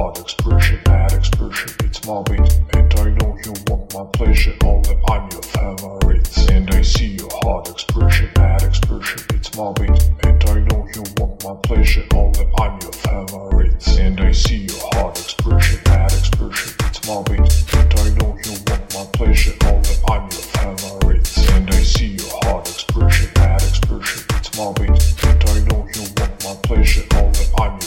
hard expression, bad expression, it's my beat. And I know you want my pleasure, only I'm your favorite. And I see your hard expression, bad expression, it's my beat. And I know you want my pleasure, only I'm your favorite. And I see your hard expression, bad expression, it's my beat. And I know you want my pleasure, only I'm your favorite. And I see your hard expression, bad expression, it's my beat. And I know you want my pleasure, only I'm